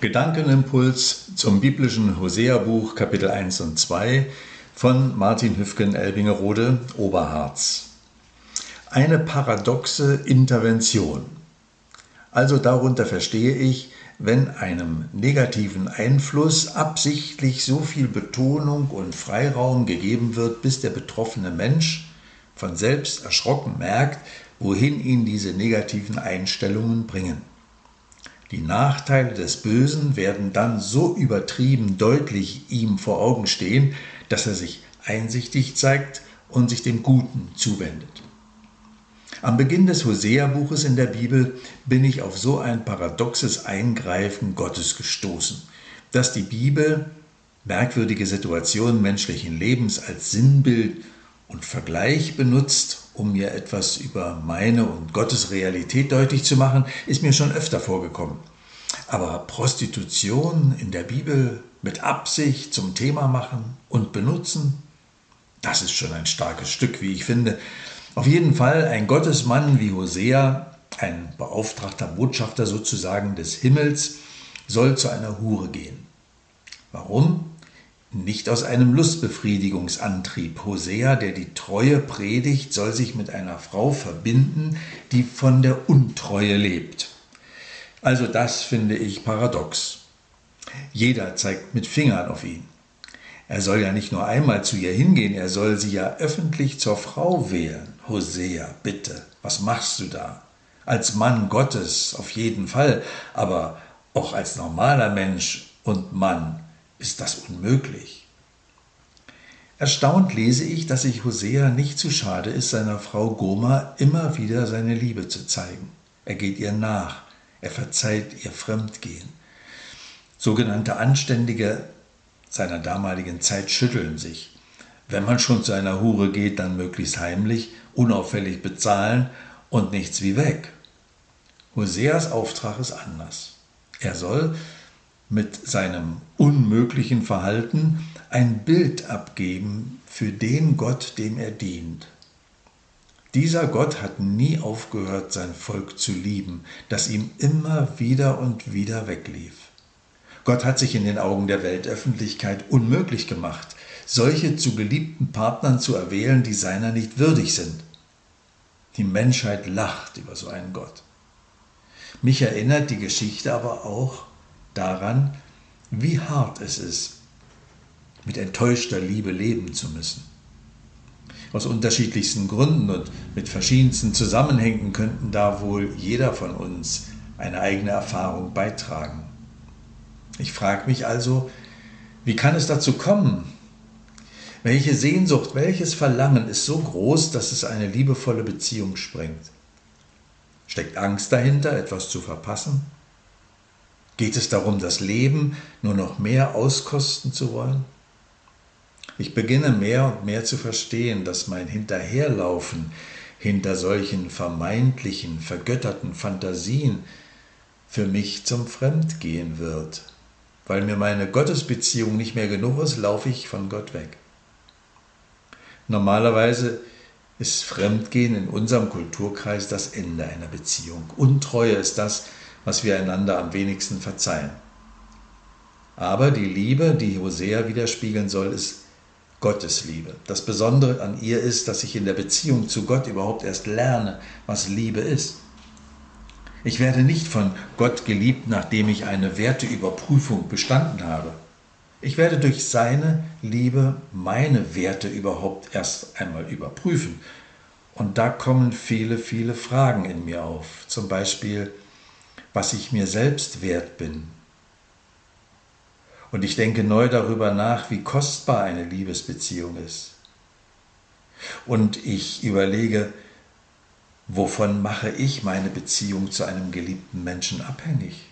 Gedankenimpuls zum biblischen Hosea-Buch Kapitel 1 und 2 von Martin Hüfgen Elbingerode Oberharz. Eine paradoxe Intervention. Also darunter verstehe ich, wenn einem negativen Einfluss absichtlich so viel Betonung und Freiraum gegeben wird, bis der betroffene Mensch von selbst erschrocken merkt, wohin ihn diese negativen Einstellungen bringen. Die Nachteile des Bösen werden dann so übertrieben deutlich ihm vor Augen stehen, dass er sich einsichtig zeigt und sich dem Guten zuwendet. Am Beginn des Hosea-Buches in der Bibel bin ich auf so ein paradoxes Eingreifen Gottes gestoßen, dass die Bibel merkwürdige Situationen menschlichen Lebens als Sinnbild und Vergleich benutzt um mir etwas über meine und Gottes Realität deutlich zu machen, ist mir schon öfter vorgekommen. Aber Prostitution in der Bibel mit Absicht zum Thema machen und benutzen, das ist schon ein starkes Stück, wie ich finde. Auf jeden Fall ein Gottesmann wie Hosea, ein beauftragter Botschafter sozusagen des Himmels, soll zu einer Hure gehen. Warum? Nicht aus einem Lustbefriedigungsantrieb. Hosea, der die Treue predigt, soll sich mit einer Frau verbinden, die von der Untreue lebt. Also das finde ich paradox. Jeder zeigt mit Fingern auf ihn. Er soll ja nicht nur einmal zu ihr hingehen, er soll sie ja öffentlich zur Frau wählen. Hosea, bitte, was machst du da? Als Mann Gottes auf jeden Fall, aber auch als normaler Mensch und Mann ist das unmöglich. Erstaunt lese ich, dass sich Hosea nicht zu schade ist, seiner Frau Goma immer wieder seine Liebe zu zeigen. Er geht ihr nach, er verzeiht ihr Fremdgehen. Sogenannte Anständige seiner damaligen Zeit schütteln sich. Wenn man schon zu einer Hure geht, dann möglichst heimlich, unauffällig bezahlen und nichts wie weg. Hoseas Auftrag ist anders. Er soll mit seinem unmöglichen Verhalten ein Bild abgeben für den Gott, dem er dient. Dieser Gott hat nie aufgehört, sein Volk zu lieben, das ihm immer wieder und wieder weglief. Gott hat sich in den Augen der Weltöffentlichkeit unmöglich gemacht, solche zu geliebten Partnern zu erwählen, die seiner nicht würdig sind. Die Menschheit lacht über so einen Gott. Mich erinnert die Geschichte aber auch daran, wie hart es ist, mit enttäuschter Liebe leben zu müssen. Aus unterschiedlichsten Gründen und mit verschiedensten Zusammenhängen könnten da wohl jeder von uns eine eigene Erfahrung beitragen. Ich frage mich also, wie kann es dazu kommen? Welche Sehnsucht, welches Verlangen ist so groß, dass es eine liebevolle Beziehung sprengt? Steckt Angst dahinter, etwas zu verpassen? Geht es darum, das Leben nur noch mehr auskosten zu wollen? Ich beginne mehr und mehr zu verstehen, dass mein Hinterherlaufen hinter solchen vermeintlichen, vergötterten Fantasien für mich zum Fremdgehen wird. Weil mir meine Gottesbeziehung nicht mehr genug ist, laufe ich von Gott weg. Normalerweise ist Fremdgehen in unserem Kulturkreis das Ende einer Beziehung. Untreue ist das, was wir einander am wenigsten verzeihen. Aber die Liebe, die Hosea widerspiegeln soll, ist Gottes Liebe. Das Besondere an ihr ist, dass ich in der Beziehung zu Gott überhaupt erst lerne, was Liebe ist. Ich werde nicht von Gott geliebt, nachdem ich eine Werteüberprüfung bestanden habe. Ich werde durch seine Liebe meine Werte überhaupt erst einmal überprüfen. Und da kommen viele, viele Fragen in mir auf. Zum Beispiel, was ich mir selbst wert bin. Und ich denke neu darüber nach, wie kostbar eine Liebesbeziehung ist. Und ich überlege, wovon mache ich meine Beziehung zu einem geliebten Menschen abhängig?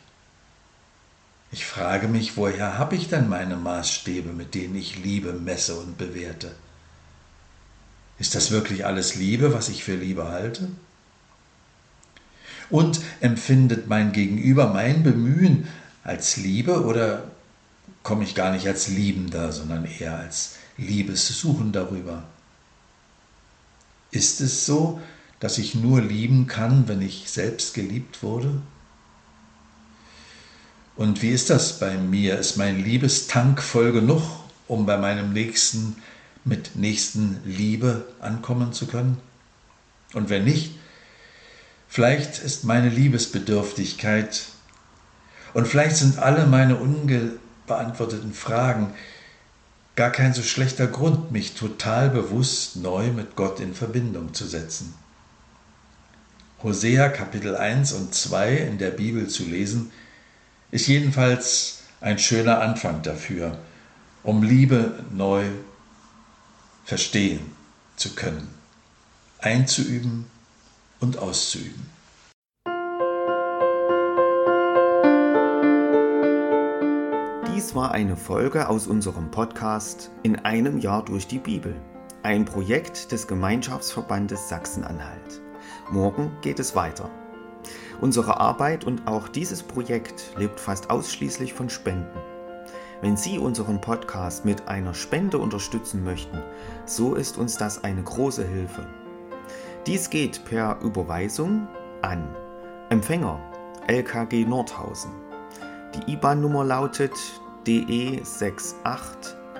Ich frage mich, woher habe ich denn meine Maßstäbe, mit denen ich Liebe messe und bewerte? Ist das wirklich alles Liebe, was ich für Liebe halte? Und empfindet mein Gegenüber mein Bemühen als Liebe oder komme ich gar nicht als Liebender, sondern eher als Liebessuchender rüber? Ist es so, dass ich nur lieben kann, wenn ich selbst geliebt wurde? Und wie ist das bei mir? Ist mein Liebestank voll genug, um bei meinem Nächsten mit nächsten Liebe ankommen zu können? Und wenn nicht, vielleicht ist meine Liebesbedürftigkeit und vielleicht sind alle meine unbeantworteten Fragen gar kein so schlechter Grund, mich total bewusst neu mit Gott in Verbindung zu setzen. Hosea Kapitel 1 und 2 in der Bibel zu lesen, ist jedenfalls ein schöner Anfang dafür, um Liebe neu verstehen zu können, einzuüben und auszuüben. Dies war eine Folge aus unserem Podcast In einem Jahr durch die Bibel, ein Projekt des Gemeinschaftsverbandes Sachsen-Anhalt. Morgen geht es weiter. Unsere Arbeit und auch dieses Projekt lebt fast ausschließlich von Spenden. Wenn Sie unseren Podcast mit einer Spende unterstützen möchten, so ist uns das eine große Hilfe. Dies geht per Überweisung an Empfänger LKG Nordhausen. Die IBAN-Nummer lautet DE 68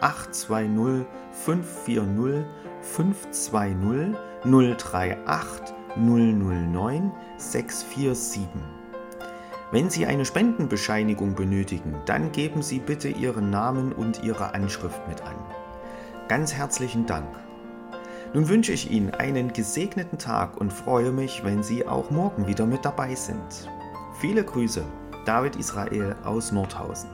820 540 520 038 009 647. Wenn Sie eine Spendenbescheinigung benötigen, dann geben Sie bitte Ihren Namen und Ihre Anschrift mit an. Ganz herzlichen Dank. Nun wünsche ich Ihnen einen gesegneten Tag und freue mich, wenn Sie auch morgen wieder mit dabei sind. Viele Grüße, David Israel aus Nordhausen.